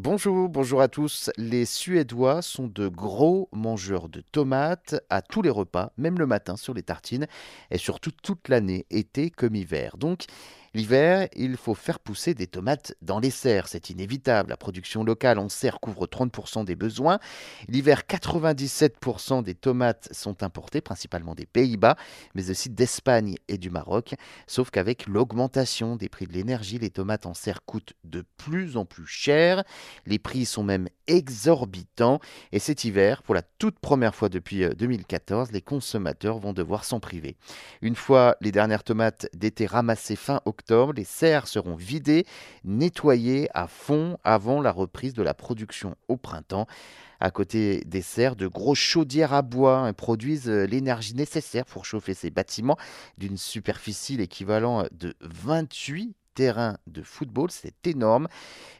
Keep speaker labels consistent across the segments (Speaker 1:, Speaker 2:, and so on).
Speaker 1: Bonjour, bonjour à tous. Les Suédois sont de gros mangeurs de tomates à tous les repas, même le matin sur les tartines, et surtout toute l'année, été comme hiver. Donc, l'hiver, il faut faire pousser des tomates dans les serres, c'est inévitable. La production locale en serre couvre 30% des besoins. L'hiver, 97% des tomates sont importées, principalement des Pays-Bas, mais aussi d'Espagne et du Maroc. Sauf qu'avec l'augmentation des prix de l'énergie, les tomates en serre coûtent de plus en plus cher. Les prix sont même exorbitants et cet hiver, pour la toute première fois depuis 2014, euh, les consommateurs vont devoir s'en priver. Une fois les dernières tomates d'été ramassées fin octobre, les serres seront vidées, nettoyées à fond avant la reprise de la production au printemps. À côté des serres, de grosses chaudières à bois hein, produisent euh, l'énergie nécessaire pour chauffer ces bâtiments d'une superficie l'équivalent de 28 terrain de football, c'est énorme.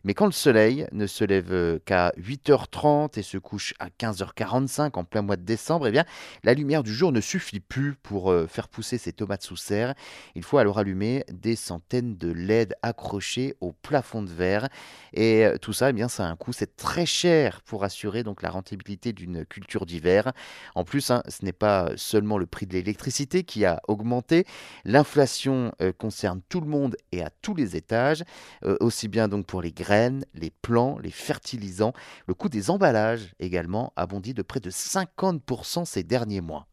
Speaker 1: Mais quand le soleil ne se lève euh, qu'à 8h30 et se couche à 15h45 en plein mois de décembre, eh bien, la lumière du jour ne suffit plus pour euh, faire pousser ces tomates sous serre. Il faut alors allumer des centaines de LED accrochés au plafond de verre. Et euh, tout ça, eh bien, ça a un coût. C'est très cher pour assurer donc la rentabilité d'une culture d'hiver. En plus, hein, ce n'est pas seulement le prix de l'électricité qui a augmenté. L'inflation concerne tout le monde et à tout les étages, euh, aussi bien donc pour les graines, les plants, les fertilisants. Le coût des emballages également a bondi de près de 50% ces derniers mois.